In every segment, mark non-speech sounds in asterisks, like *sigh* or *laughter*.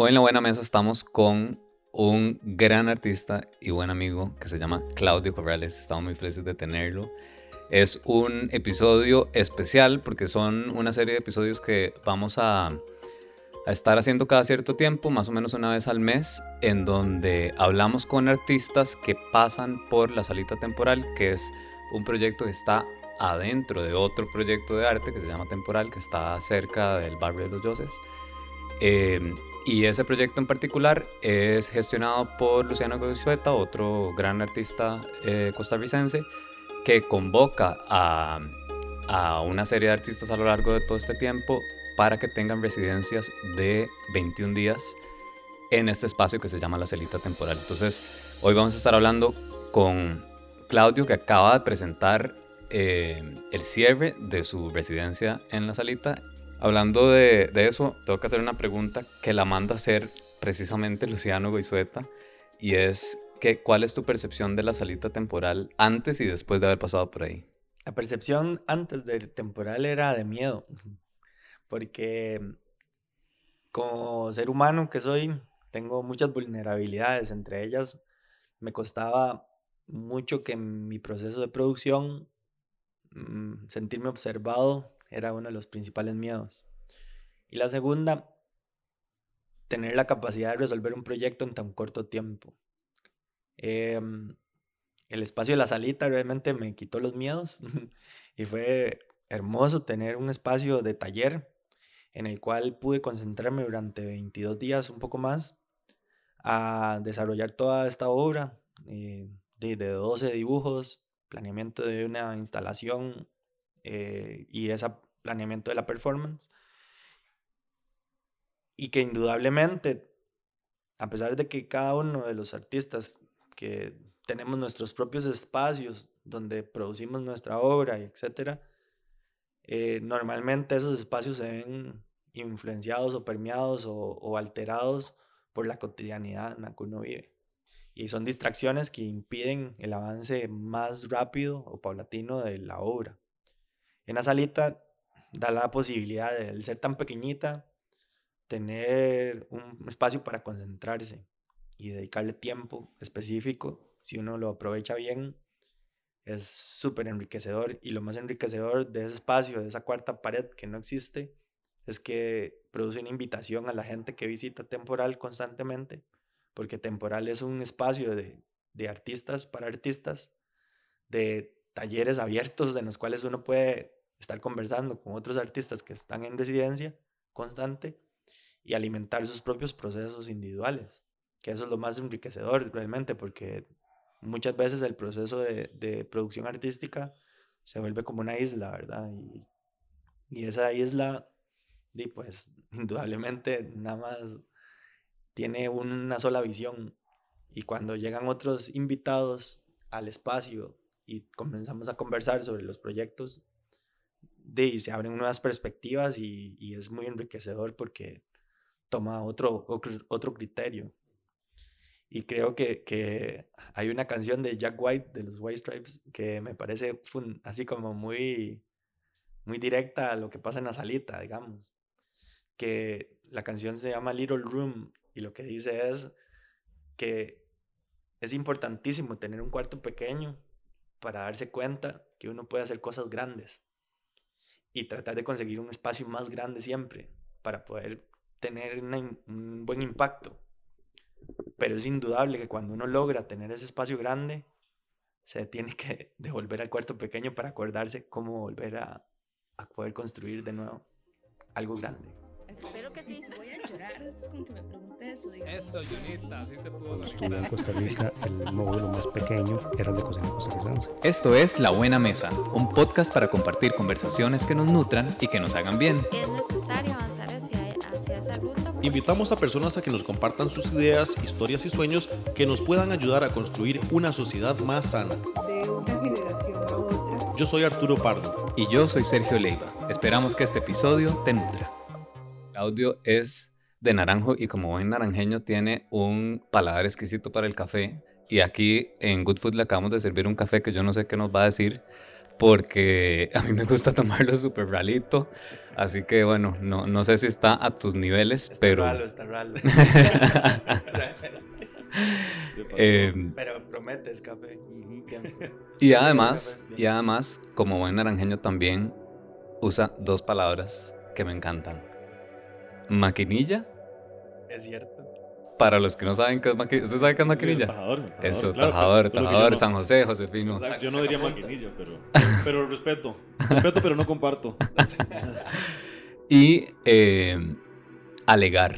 Hoy en la Buena Mesa estamos con un gran artista y buen amigo que se llama Claudio Corrales. Estamos muy felices de tenerlo. Es un episodio especial porque son una serie de episodios que vamos a, a, estar haciendo cada cierto tiempo, más o menos una vez al mes, en donde hablamos con artistas que pasan por la salita temporal, que es un proyecto que está adentro de otro proyecto de arte que se llama Temporal, que está cerca del barrio de los Yoses. Eh, y ese proyecto en particular es gestionado por Luciano Goizueta, otro gran artista eh, costarricense, que convoca a, a una serie de artistas a lo largo de todo este tiempo para que tengan residencias de 21 días en este espacio que se llama la celita temporal. Entonces, hoy vamos a estar hablando con Claudio, que acaba de presentar eh, el cierre de su residencia en la salita. Hablando de, de, eso, tengo que hacer una pregunta que la manda a hacer precisamente Luciano Goizueta, y es que, ¿cuál es tu percepción de la salita temporal antes y después de haber pasado por ahí? La percepción antes del temporal era de miedo, *laughs* porque como ser humano que soy, tengo muchas vulnerabilidades, entre ellas me costaba mucho que en mi proceso de producción mmm, sentirme observado era uno de los principales miedos. Y la segunda, tener la capacidad de resolver un proyecto en tan corto tiempo. Eh, el espacio de la salita realmente me quitó los miedos *laughs* y fue hermoso tener un espacio de taller en el cual pude concentrarme durante 22 días, un poco más, a desarrollar toda esta obra eh, de 12 dibujos, planeamiento de una instalación eh, y ese planeamiento de la performance. Y que indudablemente, a pesar de que cada uno de los artistas que tenemos nuestros propios espacios donde producimos nuestra obra, etc., eh, normalmente esos espacios se ven influenciados o permeados o, o alterados por la cotidianidad en la que uno vive y son distracciones que impiden el avance más rápido o paulatino de la obra. En la salita da la posibilidad de, ser tan pequeñita, tener un espacio para concentrarse y dedicarle tiempo específico. Si uno lo aprovecha bien, es súper enriquecedor. Y lo más enriquecedor de ese espacio, de esa cuarta pared que no existe, es que produce una invitación a la gente que visita temporal constantemente porque Temporal es un espacio de, de artistas para artistas, de talleres abiertos en los cuales uno puede estar conversando con otros artistas que están en residencia constante y alimentar sus propios procesos individuales, que eso es lo más enriquecedor realmente, porque muchas veces el proceso de, de producción artística se vuelve como una isla, ¿verdad? Y, y esa isla, y pues *laughs* indudablemente nada más tiene una sola visión. Y cuando llegan otros invitados al espacio y comenzamos a conversar sobre los proyectos, de, se abren nuevas perspectivas y, y es muy enriquecedor porque toma otro, otro criterio. Y creo que, que, hay una canción de Jack White, de los White Stripes, que me parece así como muy, muy directa a lo que pasa en la salita, digamos. Que la canción se llama Little Room y lo que dice es que es importantísimo tener un cuarto pequeño para darse cuenta que uno puede hacer cosas grandes y tratar de conseguir un espacio más grande siempre para poder tener un buen impacto. Pero es indudable que cuando uno logra tener ese espacio grande, se tiene que *laughs* devolver al cuarto pequeño para acordarse cómo volver a, a poder construir de nuevo algo grande. Espero que sí. Voy a llorar con que me pregunte eso. Digamos. Eso, Junita, así se pudo. Estuve en Costa Rica, el módulo más pequeño era el de cocina costarricense. Esto es La Buena Mesa, un podcast para compartir conversaciones que nos nutran y que nos hagan bien. Es necesario avanzar hacia, hacia esa ruta. Invitamos a personas a que nos compartan sus ideas, historias y sueños que nos puedan ayudar a construir una sociedad más sana. de una generación a otra. Yo soy Arturo Pardo. Y yo soy Sergio Leiva. Esperamos que este episodio te nutra. Claudio es de naranjo y como buen naranjeño tiene un paladar exquisito para el café. Y aquí en Good Food le acabamos de servir un café que yo no sé qué nos va a decir, porque *laughs* a mí me gusta tomarlo súper ralito. Así que bueno, no, no sé si está a tus niveles, Está pero... ralo, está ralo. *laughs* Em, Pero prometes café. Siempre. *laughs* y además, y además, como buen naranjeño también usa dos palabras que me encantan. Maquinilla, Es cierto. para los que no saben qué es maquinilla. ¿Usted sabe qué es maquinilla? Tajador, tajador, Eso, claro, tajador, San José, Josefino. Yo no diría maquinillo, pero, pero respeto. Respeto, pero no comparto. *laughs* Y eh, alegar,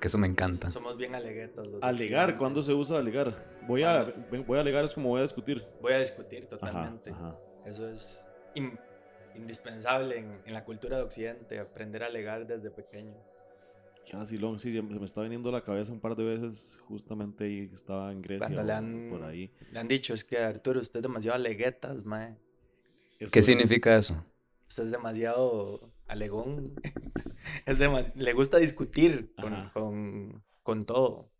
que eso me encanta. Somos bien aleguetas. los Alegar. ¿cuándo se usa alegar? Voy a, voy a alegar es como voy a discutir. Voy a discutir totalmente. ajá. Eso es in- indispensable en, en la cultura de Occidente, aprender a alegar desde pequeño. Qué vacilón, sí, se me está viniendo a la cabeza un par de veces, justamente ahí que estaba en Grecia. Cuando le han- Por ahí. Le han dicho, es que Arturo, usted es demasiado aleguetas, mae. Eso ¿Qué es- significa eso? Usted es demasiado alegón. *laughs* es le gusta discutir con, con, con todo.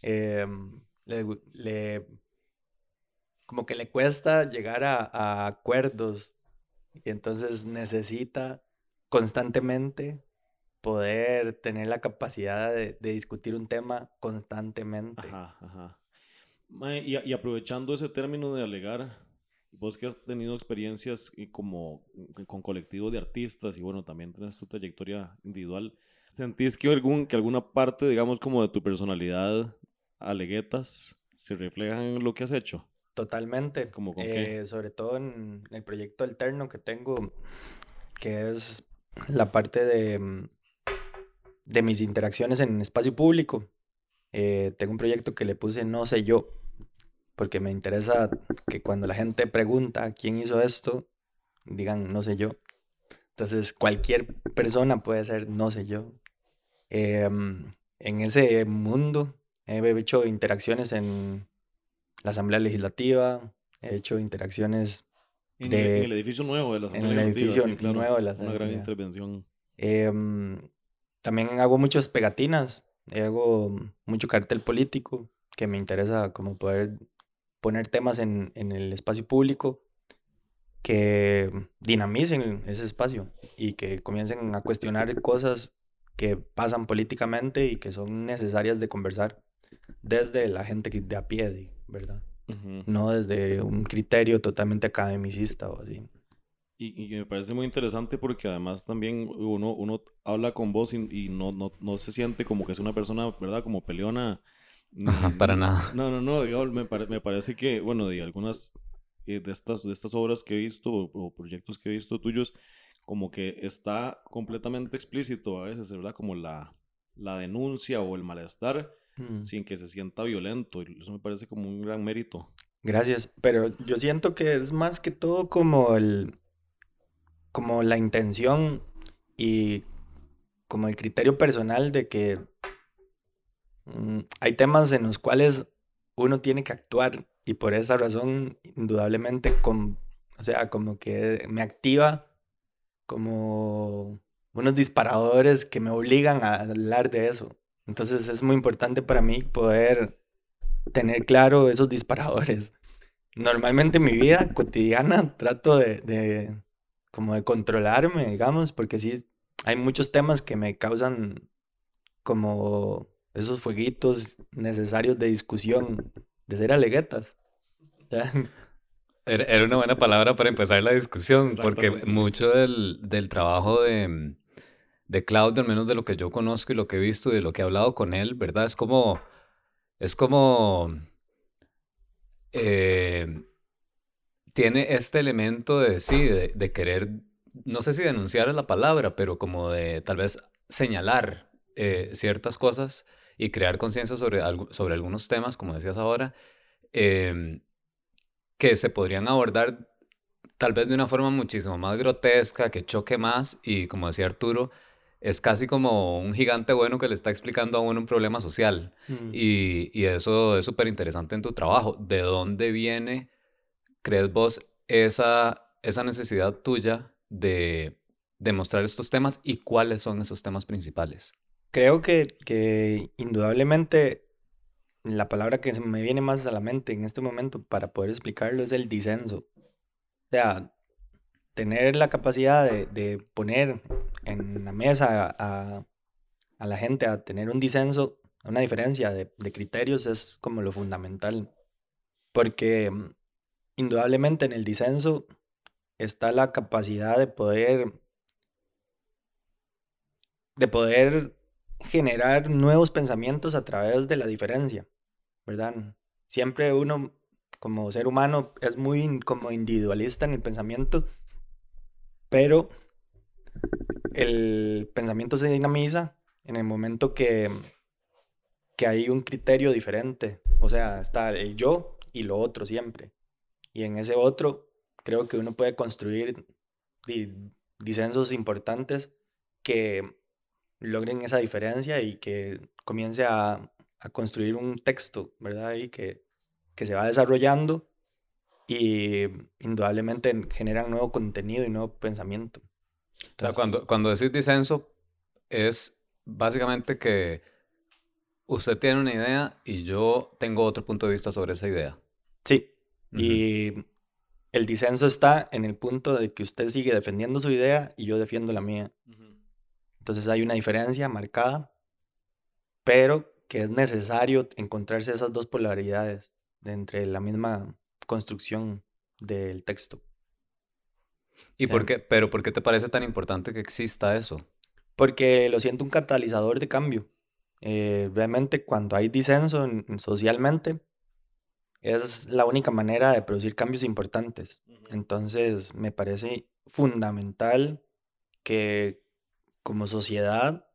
Em, le, como que le cuesta llegar a, a acuerdos y entonces necesita constantemente poder tener la capacidad de, de discutir un tema constantemente. Ajá, ajá. Y, y aprovechando ese término de alegar, vos que has tenido experiencias y como con colectivos de artistas y bueno, también tienes tu trayectoria individual, ¿sentís que, algún, que alguna parte, digamos, como de tu personalidad, aleguetas, se reflejan en lo que has hecho? Totalmente. ¿Cómo con qué? Eh, sobre todo en el proyecto alterno que tengo, que es la parte de, mm, de mis interacciones en espacio público. Eh, tengo un proyecto que le puse No sé yo, porque me interesa que cuando la gente pregunta quién hizo esto, digan no sé yo. Entonces, cualquier persona puede ser no sé yo. Em, en ese mundo he hecho interacciones en la Asamblea Legislativa, he hecho interacciones En, de- el, en el edificio nuevo de la en Asamblea el Legislativa, edificio sí, claro, nuevo de la Una gran Asamblea. intervención. Em, también hago muchas pegatinas, hago mucho cartel político, que me interesa como poder poner temas en, en el espacio público que dinamicen ese espacio y que comiencen a cuestionar cosas que pasan políticamente y que son necesarias de conversar desde la gente de a pie, ¿verdad? Ujú. No desde un criterio totalmente academicista o así. Y, que me parece muy interesante porque además también uno, uno habla con vos y, y no, no, no se siente como que es una persona, ¿verdad? Como peleona. Ajá, para nada. No, no, no. digamos, me, pare- me parece que, bueno, de algunas eh, de, estas, de estas obras que he visto o, o proyectos que he visto tuyos, como que está completamente explícito a veces, ¿verdad? Como la, la denuncia o el malestar Mm. sin que se sienta violento. Y eso me parece como un gran mérito. Gracias, pero yo siento que es más que todo como el, como la intención y como el criterio personal de que mm, hay temas en los cuales uno tiene que actuar y por esa razón indudablemente con, o sea, como que me activa como unos disparadores que me obligan a hablar de eso. Entonces es muy importante para mí poder tener claro esos disparadores. Normalmente en mi vida cotidiana trato de, de como de controlarme, digamos, porque sí hay muchos temas que me causan como esos fueguitos necesarios de discusión, de ser aleguetas. *laughs* Ya. Era, era una buena palabra para empezar la discusión, porque mucho del, del trabajo de, de Claudio, al menos de lo que yo conozco y lo que he visto y de lo que he hablado con él, ¿verdad? Es como, es como, eh, tiene este elemento de, sí, de, de querer, no sé si denunciar es la palabra, pero como de tal vez señalar eh, ciertas cosas y crear conciencia sobre, sobre algunos temas, como decías ahora. em, que se podrían abordar tal vez de una forma muchísimo más grotesca, que choque más y como decía Arturo, es casi como un gigante bueno que le está explicando a uno un problema social. Mm. Y, y eso es súper interesante en tu trabajo. ¿De dónde viene, crees vos, esa, esa necesidad tuya de, de mostrar estos temas y cuáles son esos temas principales? Creo que, que indudablemente la palabra que me viene más a la mente en este momento para poder explicarlo es el disenso. sea, tener la capacidad de, de poner en la mesa a, a la gente a tener un disenso, una diferencia de, de criterios es como lo fundamental. Porque indudablemente en el disenso está la capacidad de poder de poder generar nuevos pensamientos a través de la diferencia, ¿verdad? Siempre uno como ser humano es muy como individualista en el pensamiento, pero el pensamiento se dinamiza en el momento que, que hay un criterio diferente, o sea, está el yo y lo otro siempre. Y en ese otro creo que uno puede construir di- disensos importantes que logren esa diferencia y que comience a, a construir un texto, ¿verdad? Y que, que se va desarrollando y indudablemente generan nuevo contenido y nuevo pensamiento. O sea, Entonces, cuando, cuando decís disenso, es básicamente que usted tiene una idea y yo tengo otro punto de vista sobre esa idea. Sí, Y el disenso está en el punto de que usted sigue defendiendo su idea y yo defiendo la mía. Entonces hay una diferencia marcada, pero que es necesario encontrarse esas dos polaridades de entre la misma construcción del texto. ¿Y por qué? Pero ¿por qué te parece tan importante que exista eso? Porque lo siento un catalizador de cambio. Eh, realmente cuando hay disenso en- en socialmente, es la única manera de producir cambios importantes. Entonces me parece fundamental que como sociedad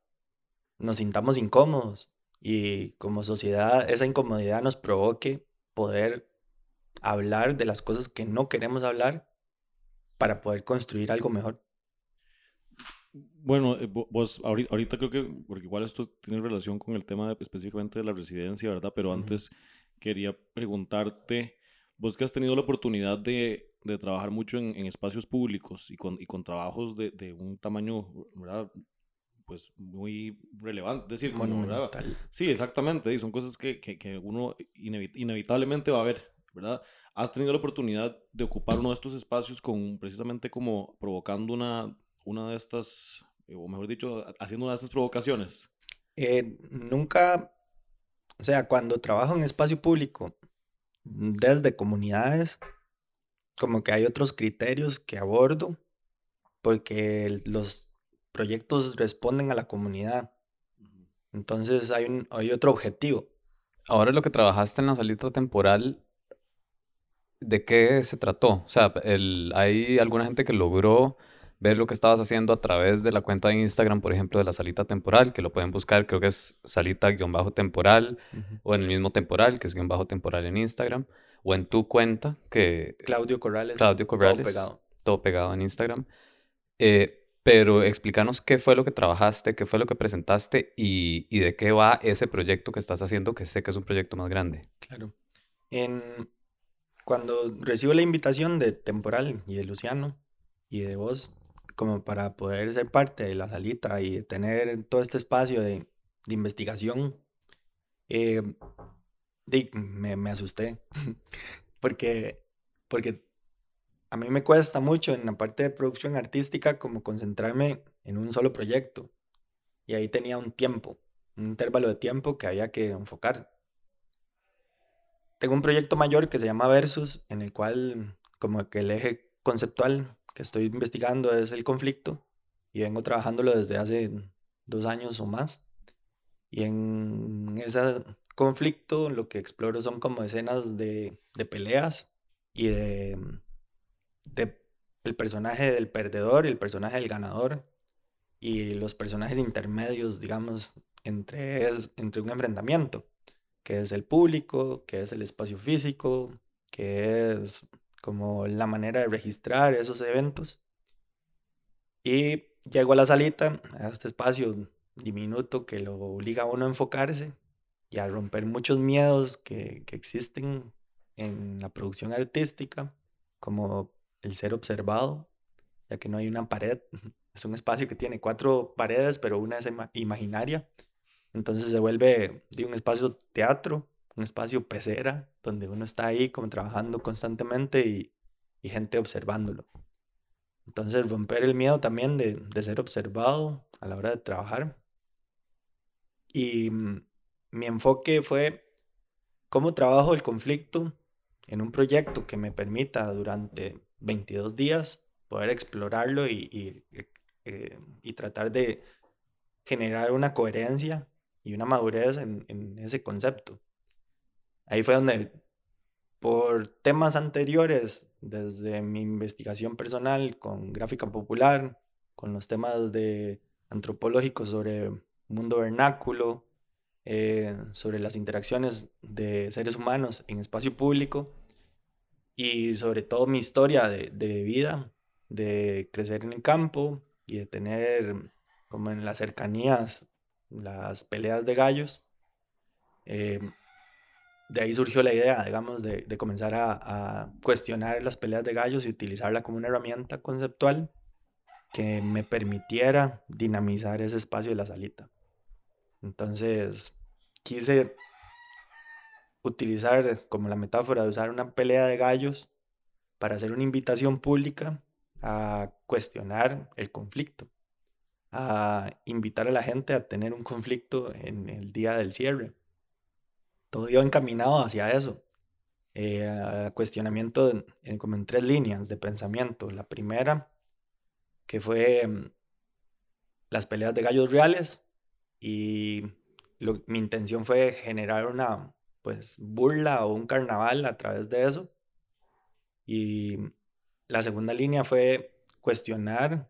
nos sintamos incómodos y como sociedad esa incomodidad nos provoque poder hablar de las cosas que no queremos hablar para poder construir algo mejor. Bueno, eh, vo- vos ahorita, ahorita creo que, porque igual esto tiene relación con el tema de- específicamente de la residencia, ¿verdad? Pero antes quería preguntarte, vos que has tenido la oportunidad de, de trabajar mucho en, en espacios públicos y con, y con trabajos de, de un tamaño, ¿verdad? Pues muy relevante, es decir, como, ¿verdad? Sí, exactamente. Y son cosas que, que, que uno inevi- inevitablemente va a ver, ¿verdad? Has tenido la oportunidad de ocupar uno de estos espacios con precisamente como provocando una, una de estas, eh, o mejor dicho, haciendo una de estas provocaciones. Eh, nunca, o sea, cuando trabajo en espacio público, desde comunidades, como que hay otros criterios que abordo, porque los proyectos responden a la comunidad. Entonces hay, un, hay otro objetivo. Ahora lo que trabajaste en la salita temporal, ¿de qué se trató? O sea, el, hay alguna gente que logró ver lo que estabas haciendo a través de la cuenta de Instagram, por ejemplo, de la salita temporal, que lo pueden buscar, creo que es salita-temporal, o en el mismo temporal, que es guion bajo temporal en Instagram, o en tu cuenta, que Claudio Corrales. Claudio todo Corrales, pegado. todo pegado en Instagram. Eh, pero explícanos qué fue lo que trabajaste, qué fue lo que presentaste y, y de qué va ese proyecto que estás haciendo, que sé que es un proyecto más grande. Claro. En, cuando recibo la invitación de Temporal y de Luciano y de vos, como para poder ser parte de la salita y tener todo este espacio de, investigación, eh, me, me asusté. *laughs* porque, porque a mí me cuesta mucho en la parte de producción artística como concentrarme en un solo proyecto. Y ahí tenía un tiempo, un intervalo de tiempo que había que enfocar tengo un proyecto mayor que se llama Versus, en el cual como que el eje conceptual que estoy investigando es el conflicto y vengo trabajándolo desde hace dos años o más. Y en ese conflicto lo que exploro son como escenas de, de peleas y de, el personaje del perdedor y el personaje del ganador y los personajes intermedios, digamos, entre, entre un enfrentamiento que es el público, que es el espacio físico, que es como la manera de registrar esos eventos. Y llego a la salita, a este espacio diminuto que lo obliga a uno a enfocarse y a romper muchos miedos que, que existen en la producción artística, como el ser observado, ya que no hay una pared. *laughs* Es un espacio que tiene cuatro paredes, pero una es ima- imaginaria. Entonces se vuelve de un espacio teatro, un espacio pecera, donde uno está ahí como trabajando constantemente y, gente observándolo. Entonces, romper el miedo también de, ser observado a la hora de trabajar. Y mm, mi enfoque fue cómo trabajo el conflicto en un proyecto que me permita durante 22 días poder explorarlo eh, eh, y tratar de generar una coherencia y una madurez en ese concepto. Ahí fue donde, por temas anteriores, desde mi investigación personal con gráfica popular, con los temas de antropológicos sobre mundo vernáculo, eh, sobre las interacciones de seres humanos en espacio público y sobre todo mi historia de, de vida, de crecer en el campo y de tener como en las cercanías las peleas de gallos. Eh, de ahí surgió la idea, digamos, de, de comenzar a, a, cuestionar las peleas de gallos y utilizarla como una herramienta conceptual que me permitiera dinamizar ese espacio de la salita. Entonces, quise utilizar como la metáfora de usar una pelea de gallos para hacer una invitación pública a cuestionar el conflicto, a invitar a la gente a tener un conflicto en el día del cierre. Todo iba encaminado hacia eso, eh, cuestionamiento en, como en tres líneas de pensamiento. La primera, que fue um, las peleas de gallos reales, y mi intención fue generar una pues burla o un carnaval a través de eso. Y la segunda línea fue cuestionar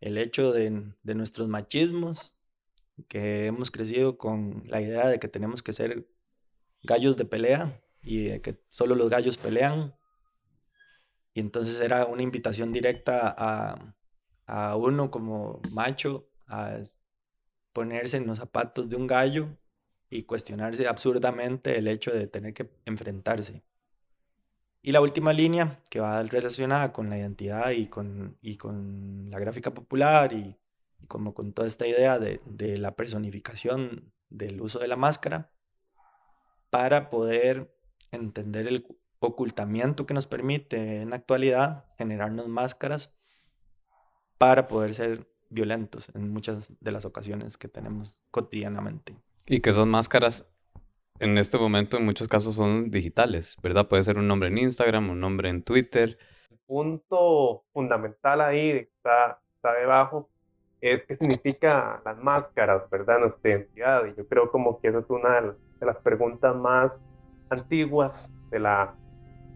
el hecho de, nuestros machismos, que hemos crecido con la idea de que tenemos que ser gallos de pelea y que solo los gallos pelean. Y entonces era una invitación directa a, a uno como macho a ponerse en los zapatos de un gallo y cuestionarse absurdamente el hecho de tener que enfrentarse. Y la última línea, que va relacionada con la identidad y con, y con la gráfica popular y, y como con toda esta idea de, de, la personificación del uso de la máscara, para poder entender el ocultamiento que nos permite en la actualidad generarnos máscaras para poder ser violentos en muchas de las ocasiones que tenemos cotidianamente. Y que esas máscaras en este momento en muchos casos son digitales, ¿verdad? Puede ser un nombre en Instagram, un nombre en Twitter. El punto fundamental ahí que está, está debajo es qué significa las máscaras, ¿verdad? Nuestra identidad. Y yo creo como que esa es una de las preguntas más antiguas de la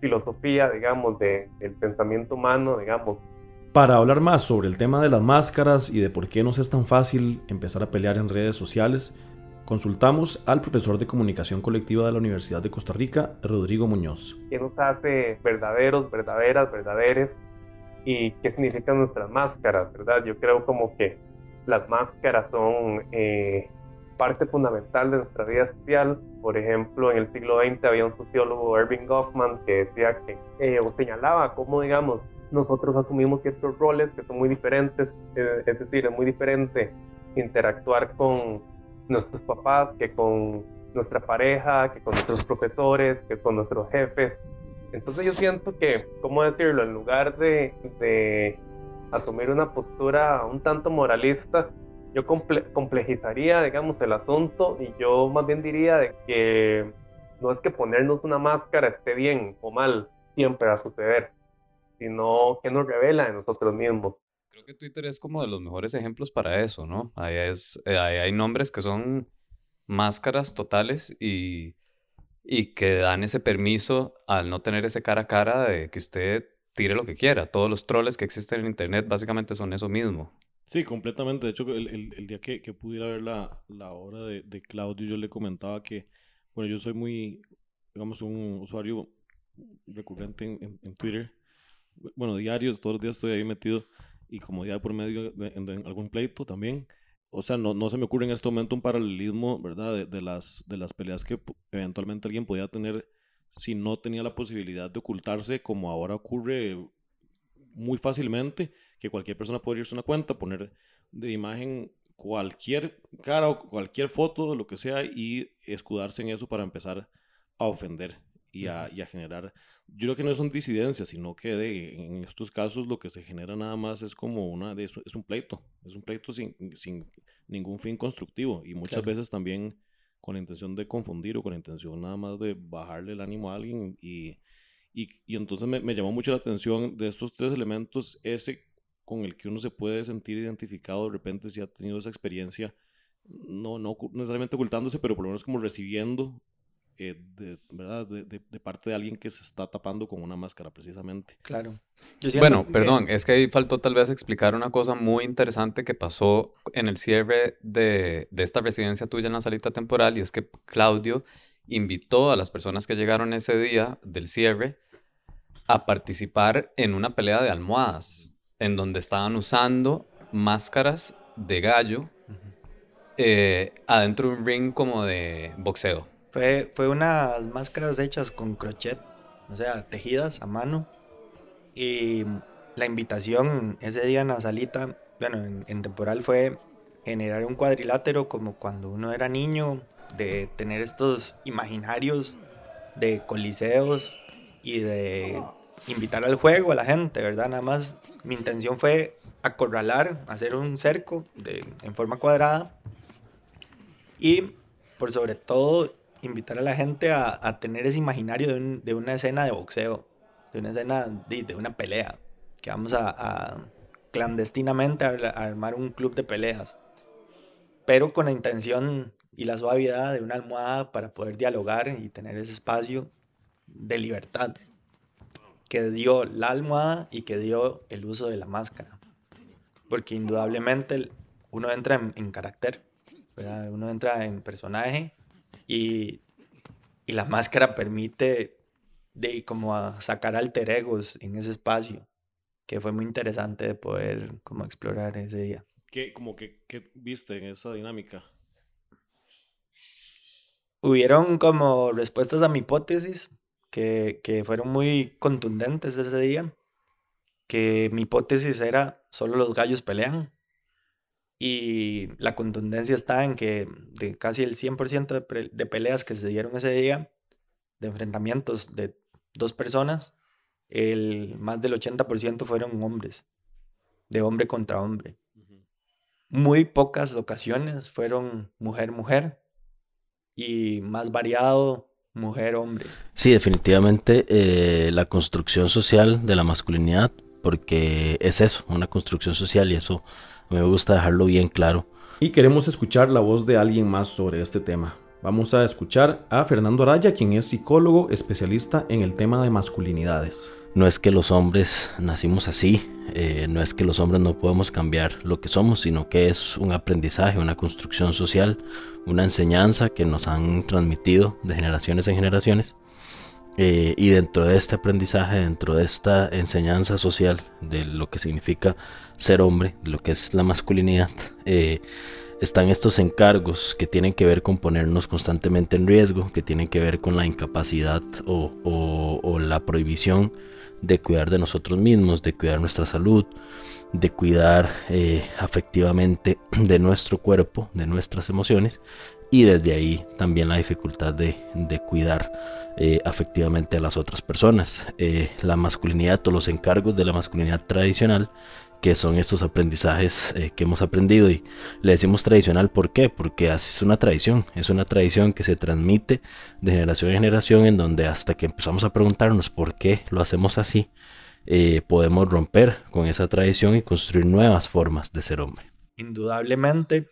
filosofía, digamos, de, del pensamiento humano, digamos, para hablar más sobre el tema de las máscaras y de por qué nos es tan fácil empezar a pelear en redes sociales, consultamos al profesor de comunicación colectiva de la Universidad de Costa Rica, Rodrigo Muñoz. ¿Qué nos hace verdaderos, verdaderas, verdaderes? ¿Y qué significan nuestras máscaras, verdad? Yo creo como que las máscaras son eh, parte fundamental de nuestra vida social. Por ejemplo, en el siglo XX había un sociólogo, Irving Goffman, que decía que, eh, o señalaba cómo, digamos, nosotros asumimos ciertos roles que son muy diferentes, eh, es decir, es muy diferente interactuar con nuestros papás que con nuestra pareja, que con nuestros profesores, que con nuestros jefes. Entonces yo siento que, ¿cómo decirlo? En lugar de, de asumir una postura un tanto moralista, yo comple complejizaría, digamos, el asunto y yo más bien diría de que no es que ponernos una máscara esté bien o mal, siempre va a suceder sino que nos revela de nosotros mismos. Creo que Twitter es como de los mejores ejemplos para eso, ¿no? Ahí, eh, hay nombres que son máscaras totales y, y que dan ese permiso al no tener ese cara a cara de que usted tire lo que quiera. Todos los troles que existen en Internet básicamente son eso mismo. Sí, completamente. De hecho, el, el, el día que, que, pudiera ver la, la obra de, de, Claudio, yo le comentaba que, bueno, yo soy muy, digamos, un usuario recurrente en, en, Twitter bueno, diarios, todos los días estoy ahí metido y como día por medio de, algún pleito también. O sea, no, no se me ocurre en este momento un paralelismo, ¿verdad? De, las, de las peleas que eventualmente alguien podía tener si no tenía la posibilidad de ocultarse, como ahora ocurre muy fácilmente, que cualquier persona puede irse a una cuenta, poner de imagen cualquier cara o cualquier foto, lo que sea, y escudarse en eso para empezar a ofender y a, y a generar, yo creo que no son disidencias, sino que de- en estos casos lo que se genera nada más es como una, de eso, es un pleito, es un pleito sin, sin ningún fin constructivo y muchas Claro. veces también con la intención de confundir o con la intención nada más de bajarle el ánimo a alguien y, y, y entonces me, me llamó mucho la atención de estos tres elementos, ese con el que uno se puede sentir identificado de repente si ha tenido esa experiencia, no, no necesariamente ocultándose, pero por lo menos como recibiendo, eh, de, ¿verdad? De, de- de parte de alguien que se está tapando con una máscara precisamente. Claro. Bueno, que- perdón, es que ahí faltó tal vez explicar una cosa muy interesante que pasó en el cierre de, de esta residencia tuya en la salita temporal y es que Claudio invitó a las personas que llegaron ese día del cierre a participar en una pelea de almohadas en donde estaban usando máscaras de gallo eh, adentro de un ring como de boxeo. Fue, fue unas máscaras hechas con crochet, o sea, tejidas a mano. Y la invitación ese día en la salita, bueno, en, en temporal fue generar un cuadrilátero como cuando uno era niño, de tener estos imaginarios de coliseos y de invitar al juego a la gente, ¿verdad? Nada más mi intención fue acorralar, hacer un cerco de, en forma cuadrada y por sobre todo invitar a la gente a, a tener ese imaginario de, un- de una escena de boxeo, de una escena de, una pelea, que vamos a, clandestinamente a armar un club de peleas, pero con la intención y la suavidad de una almohada para poder dialogar y tener ese espacio de libertad que dio la almohada y que dio el uso de la máscara. Porque indudablemente uno entra en, en carácter, ¿verdad? uno entra en personaje y, y la máscara permite de como a sacar alter egos en ese espacio, que fue muy interesante de poder como explorar ese día. ¿Qué, como que, qué viste en esa dinámica? Hubieron como respuestas a mi hipótesis que, que fueron muy contundentes ese día, que mi hipótesis era solo los gallos pelean y la contundencia está en que de casi el 100% de, pre- de peleas que se dieron ese día, de enfrentamientos de dos personas, el más del 80% fueron hombres, de hombre contra hombre. Muy pocas ocasiones fueron mujer-mujer y más variado mujer-hombre. Sí, definitivamente eh, la construcción social de la masculinidad, porque es eso, una construcción social y eso me gusta dejarlo bien claro. Y queremos escuchar la voz de alguien más sobre este tema. Vamos a escuchar a Fernando Araya, quien es psicólogo especialista en el tema de masculinidades. No es que los hombres nacimos así, eh, no es que los hombres no podemos cambiar lo que somos, sino que es un aprendizaje, una construcción social, una enseñanza que nos han transmitido de generaciones en generaciones. Eh, y dentro de este aprendizaje, dentro de esta enseñanza social de lo que significa ser hombre, lo que es la masculinidad, eh, están estos encargos que tienen que ver con ponernos constantemente en riesgo, que tienen que ver con la incapacidad o, la prohibición de cuidar de nosotros mismos, de cuidar nuestra salud, de cuidar eh, afectivamente *clears throat* de nuestro cuerpo, de nuestras emociones y desde ahí también la dificultad de, de cuidar eh, afectivamente a las otras personas. Eh, la masculinidad o los encargos de la masculinidad tradicional, que son estos aprendizajes eh, que hemos aprendido y le decimos tradicional, ¿por qué? Porque es una tradición, es una tradición que se transmite de generación en generación en donde hasta que empezamos a preguntarnos por qué lo hacemos así, eh, podemos romper con esa tradición y construir nuevas formas de ser hombre. indudablemente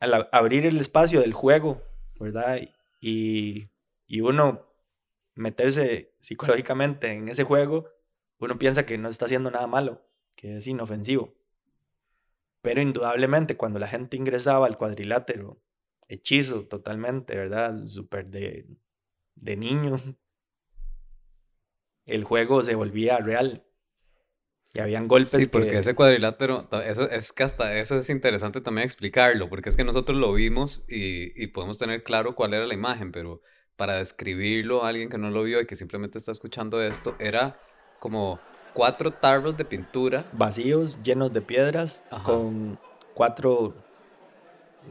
al abrir el espacio del juego, ¿verdad? Y, y uno meterse psicológicamente en ese juego, uno piensa que no está haciendo nada malo, que es inofensivo. Pero indudablemente cuando la gente ingresaba al cuadrilátero, hechizo totalmente, ¿verdad? Súper de, de niño, *laughs* el juego se volvía real. Y habían golpes Sí, porque que... ese cuadrilátero, eso es que hasta eso es interesante también explicarlo, porque es que nosotros lo vimos y, y podemos tener claro cuál era la imagen, pero para describirlo a alguien que no lo vio y que simplemente está escuchando esto, era como cuatro tarros de pintura. vacíos, llenos de piedras, Ajá. con cuatro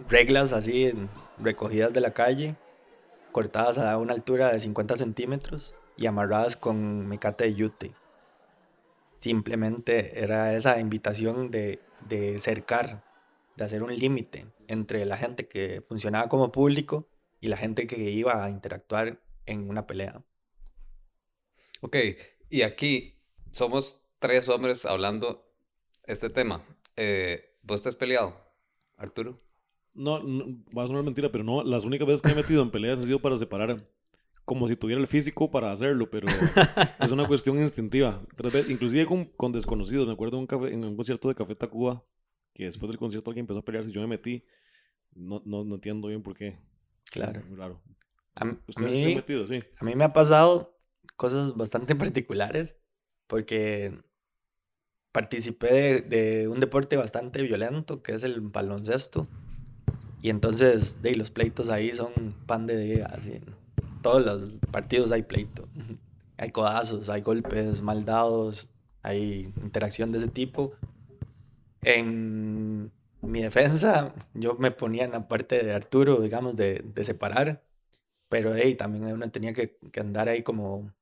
reglas así recogidas de la calle cortadas a una altura de 50 centímetros y amarradas con mecate de yute. Simplemente era esa invitación de, de cercar, de hacer un límite entre la gente que funcionaba como público y la gente que iba a interactuar en una pelea. Ok, y aquí somos tres hombres hablando este tema. Eh, ¿Vos te has peleado, Arturo? No, no, va a sonar mentira, pero no, las únicas veces que me he metido en peleas ha sido para separar. Como si tuviera el físico para hacerlo, pero *laughs* es una cuestión instintiva. Tres veces- inclusive con, con desconocidos. Me acuerdo de un café, en un concierto de Café Tacuba, que después del concierto alguien empezó a pelearse y yo me metí. No, no, no entiendo bien por qué. Claro. Muy raro. A, m- a ¿Ustedes se han metido? Sí. a mí me ha pasado cosas bastante *laughs* particulares porque participé de, de un deporte bastante violento que es el baloncesto. Y entonces, de los pleitos ahí son pan de día. Así. Todos los partidos hay pleito. *laughs* Hay codazos, hay golpes mal dados, hay interacción de ese tipo. En mi defensa, yo me ponía en la parte de Arturo, digamos, de, de separar. Pero hey, también uno tenía que, que andar ahí como,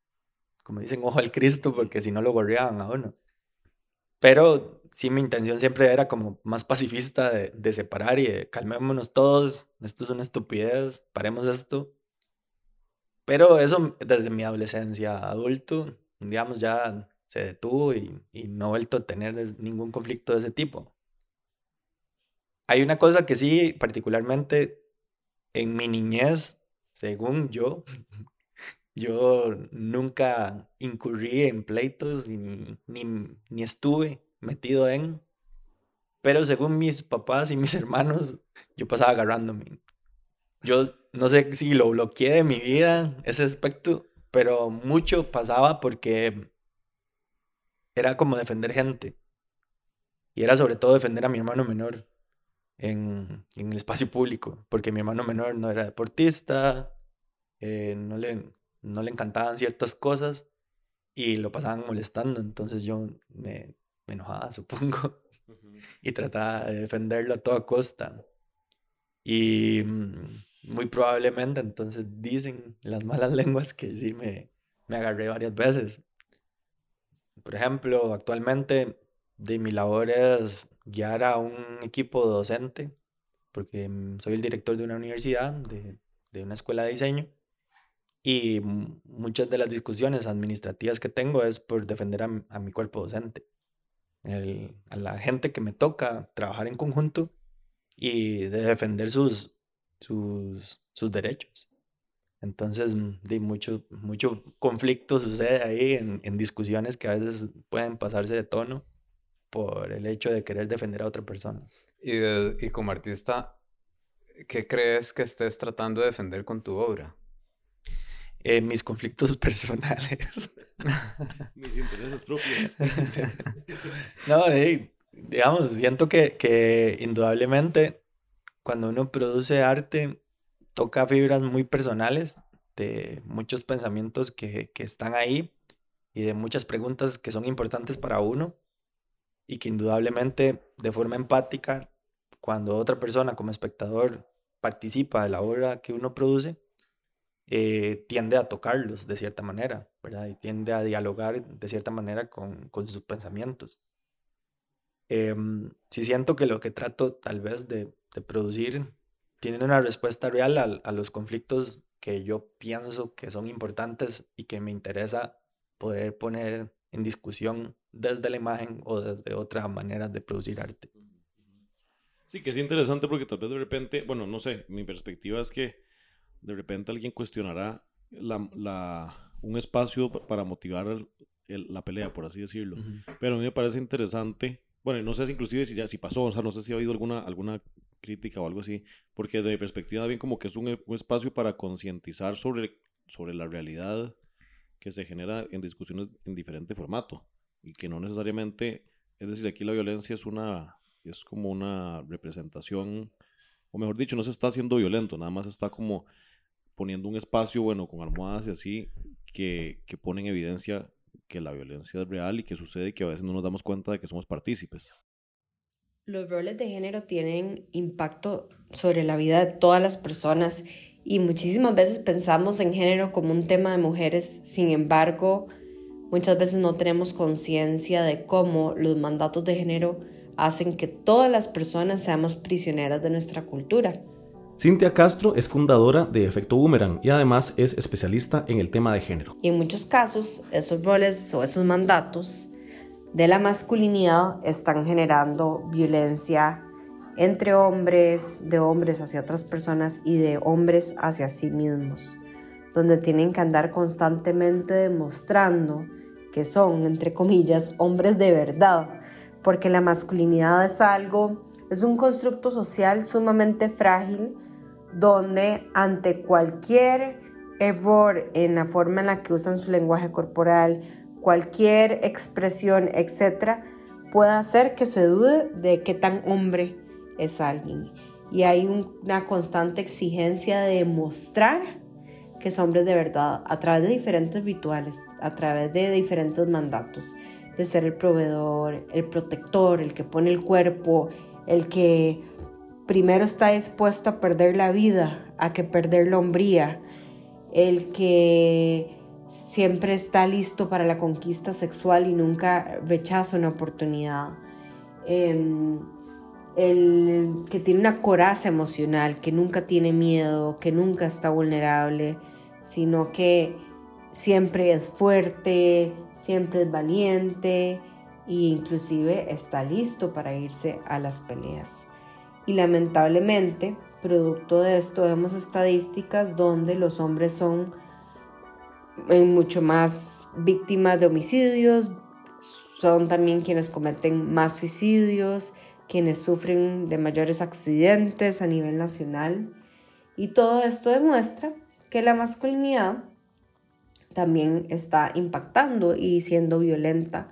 como dicen, ojo al Cristo, porque si no lo gorreaban a uno. Pero sí, mi intención siempre era como más pacifista de, de separar y de calmémonos todos, esto es una estupidez, paremos esto. Pero eso desde mi adolescencia adulto, digamos, ya se detuvo y, y no he vuelto a tener ningún conflicto de ese tipo. Hay una cosa que sí, particularmente en mi niñez, según yo, *laughs* yo nunca incurrí en pleitos ni, ni, ni estuve metido en, pero según mis papás y mis *laughs* hermanos, yo pasaba agarrándome. Yo no sé si lo bloqueé de mi vida, ese aspecto, pero mucho pasaba porque era como defender gente. Y era sobre todo defender a mi hermano menor en, en el espacio público, porque mi hermano menor no era deportista, eh, no, le, no le encantaban ciertas cosas y lo pasaban molestando, entonces yo me, me enojaba, *laughs* supongo, y trataba de defenderlo a toda costa. Y mm, muy probablemente entonces dicen las malas *laughs* lenguas que sí me, me agarré varias veces. Por ejemplo, actualmente de mi labor es guiar a un equipo docente, porque mm, soy el director de una universidad, de, de una escuela de diseño, y muchas de las discusiones administrativas que tengo es por defender a, a mi cuerpo docente, el- a la gente que me toca trabajar en conjunto y de defender sus, sus, sus derechos. Entonces, de mucho, mucho conflicto sucede ahí en, en discusiones que a veces pueden pasarse de tono por el hecho de querer defender a otra persona. Y, de- y como artista, ¿qué crees que estés tratando de defender con tu obra? Eh, mis conflictos *laughs* personales. *laughs* Mis intereses propios. *laughs* No, hey, digamos, siento que, que indudablemente cuando uno produce arte toca fibras muy personales de muchos pensamientos que, que están ahí y de muchas preguntas que son importantes para uno y que indudablemente de forma empática, cuando otra persona como espectador participa de la obra que uno produce, eh, tiende a tocarlos de cierta manera, ¿verdad? Y tiende a dialogar de cierta manera con, con sus pensamientos. Em, sí siento que lo que trato tal vez de, de producir tiene una respuesta real al- a, los conflictos que yo pienso que son importantes y que me interesa poder poner en discusión desde la imagen o desde otra manera de producir arte. Sí, que es interesante porque tal vez de repente, bueno, no sé, mi perspectiva es que de repente alguien cuestionará la, la- un espacio pa- para motivar el- el- la pelea, por así decirlo. Pero a mí me parece interesante, bueno, no sé si inclusive si ya si pasó, o sea, no sé si ha habido alguna, alguna crítica o algo así, porque de mi perspectiva bien como que es un, un espacio para concientizar sobre, sobre la realidad que se genera en discusiones en diferente formato y que no necesariamente, es decir, aquí la violencia es una, es como una representación, o mejor dicho, no se está haciendo violento, nada más está como poniendo un espacio, bueno, con almohadas y así, que, que pone en evidencia que la violencia es real y que sucede y que a veces no nos damos cuenta de que somos partícipes. Los roles de género tienen impacto sobre la vida de todas las personas y muchísimas veces pensamos en género como un tema de mujeres, sin embargo, muchas veces no tenemos conciencia de cómo los mandatos de género hacen que todas las personas seamos prisioneras de nuestra cultura. Cintia Castro es fundadora de Efecto Boomerang y además es especialista en el tema de género. En muchos casos, esos roles o esos mandatos de la masculinidad están generando violencia entre hombres, de hombres hacia otras personas y de hombres hacia sí mismos, donde tienen que andar constantemente demostrando que son, entre comillas, hombres de verdad, porque la masculinidad es algo, es un constructo social sumamente frágil, donde ante cualquier error en la forma en la que usan su lenguaje corporal, cualquier expresión, etcétera, puede hacer que se dude de qué tan hombre es alguien. Y hay una constante exigencia de demostrar que es hombre de verdad a través de diferentes rituales, a través de diferentes mandatos, de ser el proveedor, el protector, el que pone el cuerpo, el que primero está dispuesto a perder la vida, a que perder la hombría, el que siempre está listo para la conquista sexual y nunca rechaza una oportunidad. Em, el que tiene una coraza emocional, que nunca tiene miedo, que nunca está vulnerable, sino que siempre es fuerte, siempre es valiente e inclusive está listo para irse a las peleas. Y lamentablemente, producto de esto, vemos estadísticas donde los hombres son mucho más víctimas de homicidios, son también quienes cometen más suicidios, quienes sufren de mayores accidentes a nivel nacional. Y todo esto demuestra que la masculinidad también está impactando y siendo violenta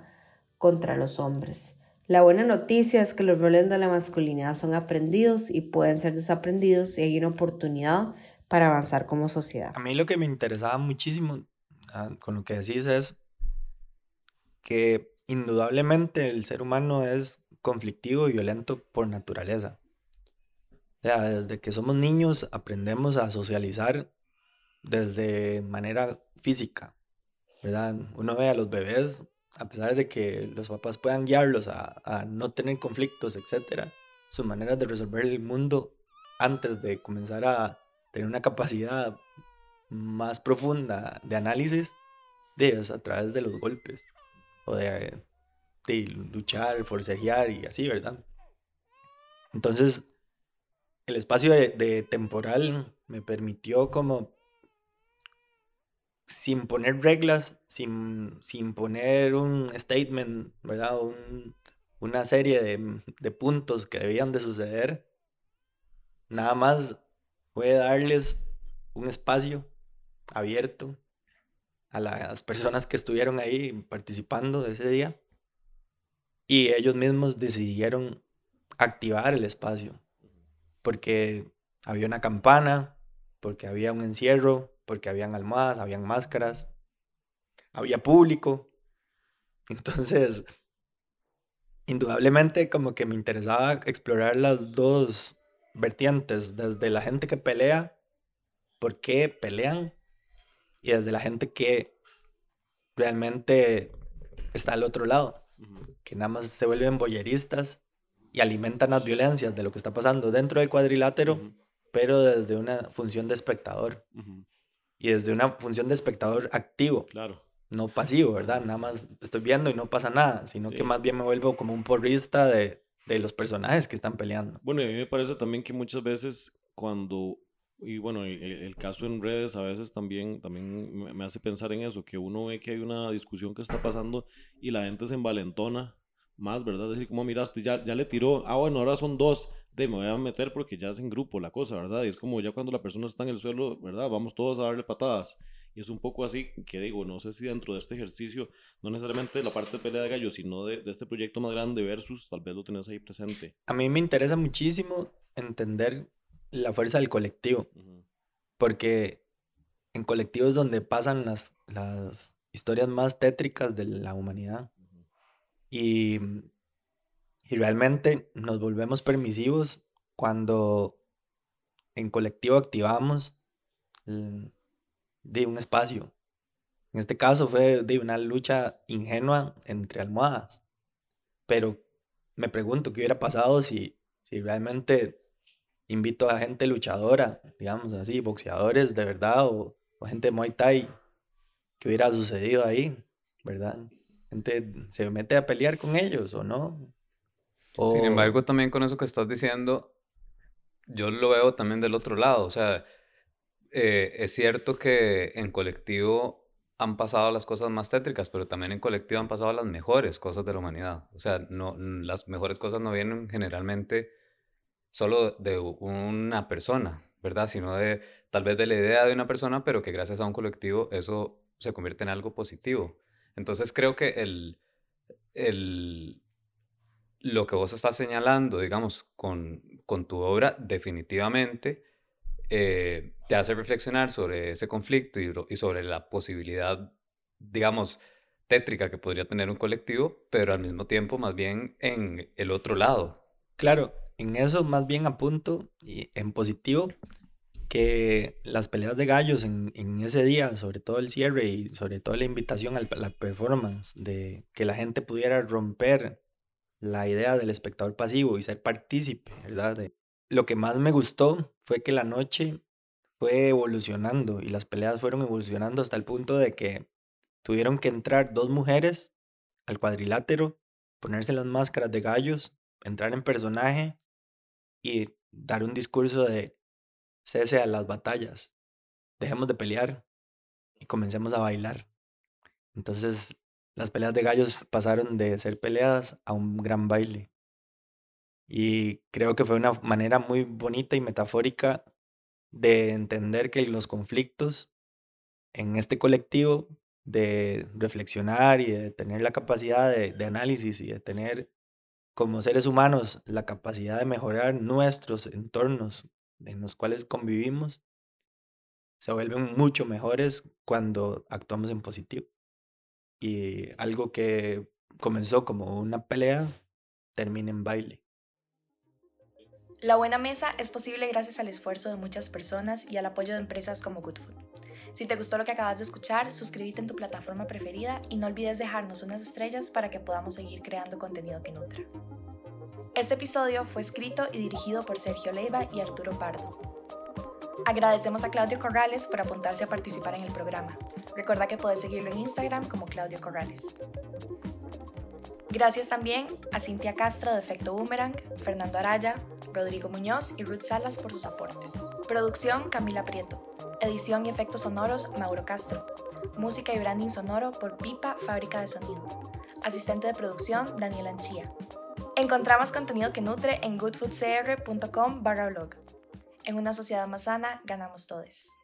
contra los hombres. La buena noticia es que los roles de la masculinidad son aprendidos y pueden ser desaprendidos y hay una oportunidad para avanzar como sociedad. A mí lo que me interesaba muchísimo ah, con lo que decís es que indudablemente el ser humano es conflictivo y violento por naturaleza. desde que somos niños aprendemos a socializar desde manera física, ¿verdad? Uno ve a los bebés, a pesar de que los papás puedan guiarlos a, no tener conflictos, etc., sus maneras de resolver el mundo antes de comenzar a tener una capacidad más profunda de análisis, es a través de los golpes o de de luchar, forcejear y así, ¿verdad? Entonces, el espacio de, temporal me permitió como sin poner reglas, sin, sin poner un statement, ¿verdad? una serie de, de, puntos que debían de suceder. Nada más fue darles un espacio abierto a las personas que estuvieron ahí participando de ese día y ellos mismos decidieron activar el espacio. Porque había una campana, porque había un encierro, porque habían almohadas, habían máscaras, había público. *laughs* Entonces, indudablemente como que me interesaba explorar las dos vertientes, desde la gente que pelea, por qué pelean, y desde la gente que realmente está al otro lado que nada más se vuelven boyeristas y alimentan las violencias de lo que está pasando dentro del cuadrilátero, pero desde una función de espectador. Y desde una función de espectador activo. Claro. No pasivo, ¿verdad? Nada más estoy viendo y no pasa nada, sino que más bien me vuelvo como un porrista de, de los personajes que están peleando. Bueno, y a mí me parece también que muchas veces cuando y bueno, el, caso en redes a veces también, también me hace pensar en eso, que uno ve que hay una discusión que está pasando y la gente se envalentona más, ¿verdad? Es decir, como miraste, ya, ya le tiró, ah, bueno, ahora son dos, de me voy a meter porque ya es en grupo la cosa, ¿verdad? Y es como ya cuando la persona está en el suelo, ¿verdad? Vamos todos a darle patadas. Y es un poco así que digo, no sé si dentro de este ejercicio, no necesariamente la parte de pelea de gallo, sino de, de este proyecto más grande versus, tal vez lo tenés ahí presente. A mí me interesa muchísimo entender la fuerza del colectivo. Porque en colectivos es donde pasan las, las historias más tétricas de la humanidad. y, y realmente nos volvemos permisivos cuando en colectivo activamos de un espacio. En este caso fue de una lucha ingenua entre almohadas. Pero me pregunto qué hubiera pasado si, si realmente invito a gente luchadora, digamos así, boxeadores de verdad o, gente de Muay Thai, ¿qué hubiera sucedido ahí? ¿Verdad? Gente se mete a pelear con ellos o no. Sin O- embargo, también con eso que estás diciendo, yo lo veo también del otro lado. O sea, eh, es cierto que en colectivo han pasado las cosas más tétricas, pero también en colectivo han pasado las mejores cosas de la humanidad. O sea, no, las mejores cosas no vienen generalmente solo de una persona, ¿verdad? Sino de tal vez de la idea de una persona, pero que gracias a un colectivo eso se convierte en algo positivo. Entonces creo que el, el, lo que vos estás señalando, digamos, con, con tu obra, definitivamente eh, te hace reflexionar sobre ese conflicto y, sobre la posibilidad, digamos, tétrica que podría tener un colectivo, pero al mismo tiempo más bien en el otro lado. Claro, en eso más bien apunto y en positivo que las peleas de gallos en, en ese día, sobre todo el cierre y sobre todo la invitación a la performance, de que la gente pudiera romper la idea del espectador pasivo y ser partícipe, ¿verdad? Lo que más me gustó fue que la noche fue evolucionando y las peleas fueron evolucionando hasta el punto de que tuvieron que entrar dos mujeres al cuadrilátero, ponerse las máscaras de gallos, entrar en personaje y dar un discurso de cese a las batallas, dejemos de pelear y comencemos a bailar. Entonces, las peleas de gallos pasaron de ser peleas a un gran baile. Y creo que fue una manera muy bonita y metafórica de entender que los conflictos en este colectivo, de reflexionar y de tener la capacidad de, de análisis y de tener como seres humanos la capacidad de mejorar nuestros entornos en los cuales convivimos, se vuelven mucho mejores cuando actuamos en positivo. Y algo que comenzó como una pelea termina en baile. La Buena Mesa es posible gracias al esfuerzo de muchas personas y al apoyo de empresas como Good Food. Si te gustó lo que acabas de escuchar, suscríbete en tu plataforma preferida y no olvides dejarnos unas estrellas para que podamos seguir creando contenido que nutra. Este episodio fue escrito y dirigido por Sergio Leiva y Arturo Pardo. Agradecemos a Claudio Corrales por apuntarse a participar en el programa. Recuerda que puedes seguirlo en Instagram como Claudio Corrales. Gracias también a Cintia Castro de Efecto Boomerang, Fernando Araya, Rodrigo Muñoz y Ruth Salas por sus aportes. Producción Camila Prieto. Edición y efectos sonoros Mauro Castro. Música y branding sonoro por Pipa Fábrica de Sonido. Asistente de producción Daniel Anchía. Encontramos contenido que nutre en goodfoodcr.com barra blog. En una sociedad más sana, ganamos todos.